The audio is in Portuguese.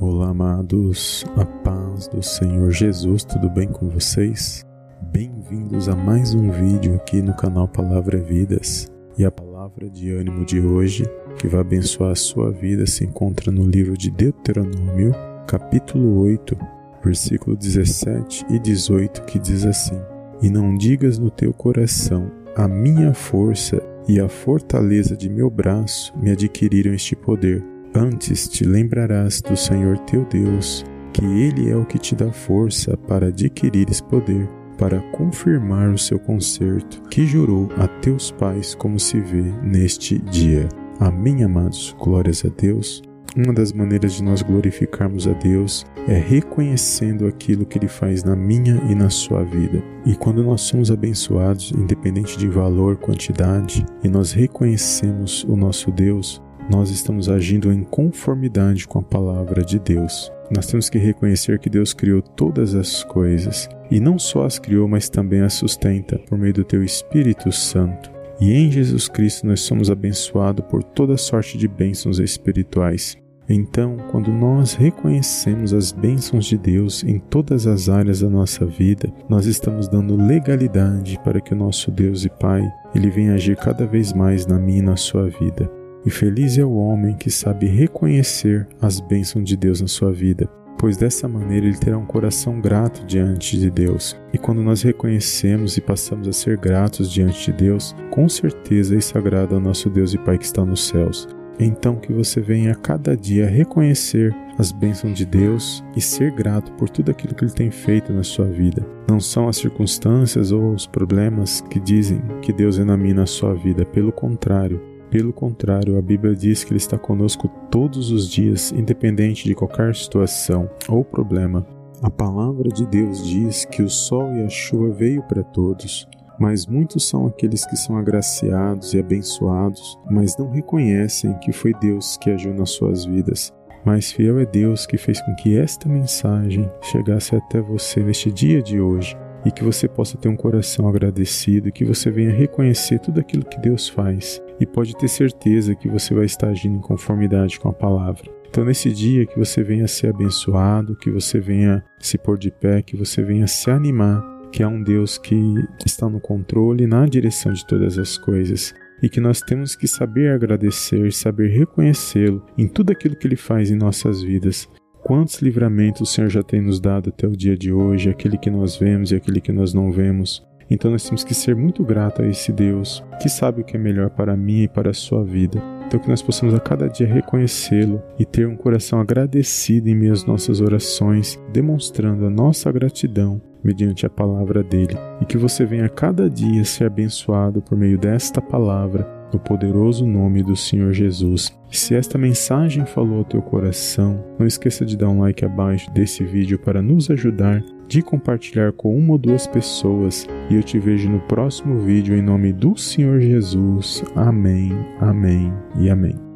Olá, amados, a paz do Senhor Jesus, tudo bem com vocês? Bem-vindos a mais um vídeo aqui no canal Palavra Vidas. E a palavra de ânimo de hoje, que vai abençoar a sua vida, se encontra no livro de Deuteronômio, capítulo 8, versículo 17 e 18, que diz assim: E não digas no teu coração, a minha força e a fortaleza de meu braço me adquiriram este poder Antes te lembrarás do Senhor teu Deus, que Ele é o que te dá força para adquirires poder, para confirmar o seu concerto, que jurou a teus pais, como se vê neste dia. Amém, amados. Glórias a Deus. Uma das maneiras de nós glorificarmos a Deus é reconhecendo aquilo que Ele faz na minha e na sua vida. E quando nós somos abençoados, independente de valor, quantidade, e nós reconhecemos o nosso Deus, nós estamos agindo em conformidade com a palavra de Deus. Nós temos que reconhecer que Deus criou todas as coisas e não só as criou, mas também as sustenta por meio do teu Espírito Santo. E em Jesus Cristo nós somos abençoados por toda sorte de bênçãos espirituais. Então, quando nós reconhecemos as bênçãos de Deus em todas as áreas da nossa vida, nós estamos dando legalidade para que o nosso Deus e Pai ele venha agir cada vez mais na minha e na sua vida. E feliz é o homem que sabe reconhecer as bênçãos de Deus na sua vida, pois dessa maneira ele terá um coração grato diante de Deus. E quando nós reconhecemos e passamos a ser gratos diante de Deus, com certeza isso agrada ao nosso Deus e Pai que está nos céus. Então que você venha a cada dia reconhecer as bênçãos de Deus e ser grato por tudo aquilo que Ele tem feito na sua vida. Não são as circunstâncias ou os problemas que dizem que Deus é na minha na sua vida, pelo contrário, pelo contrário, a Bíblia diz que Ele está conosco todos os dias, independente de qualquer situação ou problema. A palavra de Deus diz que o sol e a chuva veio para todos, mas muitos são aqueles que são agraciados e abençoados, mas não reconhecem que foi Deus que agiu nas suas vidas. Mas fiel é Deus que fez com que esta mensagem chegasse até você neste dia de hoje e que você possa ter um coração agradecido e que você venha reconhecer tudo aquilo que Deus faz e pode ter certeza que você vai estar agindo em conformidade com a palavra. Então, nesse dia, que você venha ser abençoado, que você venha se pôr de pé, que você venha se animar, que há um Deus que está no controle, na direção de todas as coisas e que nós temos que saber agradecer, saber reconhecê-lo em tudo aquilo que ele faz em nossas vidas. Quantos livramentos o Senhor já tem nos dado até o dia de hoje, aquele que nós vemos e aquele que nós não vemos. Então nós temos que ser muito gratos a esse Deus que sabe o que é melhor para mim e para a sua vida. Então que nós possamos a cada dia reconhecê-lo e ter um coração agradecido em meio às nossas orações, demonstrando a nossa gratidão mediante a palavra dele. E que você venha a cada dia ser abençoado por meio desta palavra no poderoso nome do Senhor Jesus. Se esta mensagem falou ao teu coração, não esqueça de dar um like abaixo desse vídeo para nos ajudar, de compartilhar com uma ou duas pessoas e eu te vejo no próximo vídeo em nome do Senhor Jesus. Amém, amém e amém.